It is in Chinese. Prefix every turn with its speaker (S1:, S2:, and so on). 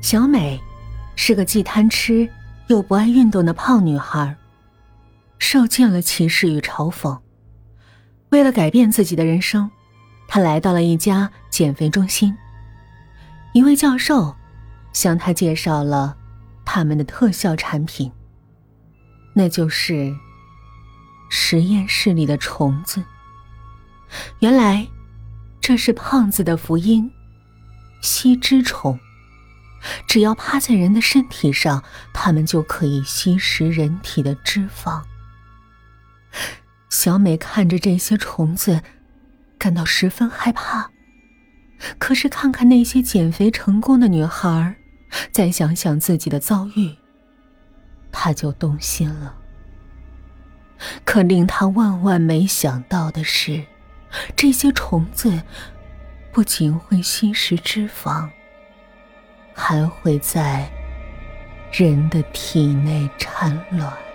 S1: 小美是个既贪吃又不爱运动的胖女孩，受尽了歧视与嘲讽。为了改变自己的人生，她来到了一家减肥中心。一位教授向她介绍了他们的特效产品，那就是实验室里的虫子。原来，这是胖子的福音——吸脂虫。只要趴在人的身体上，它们就可以吸食人体的脂肪。小美看着这些虫子，感到十分害怕。可是看看那些减肥成功的女孩，再想想自己的遭遇，她就动心了。可令她万万没想到的是，这些虫子不仅会吸食脂肪。还会在人的体内产卵。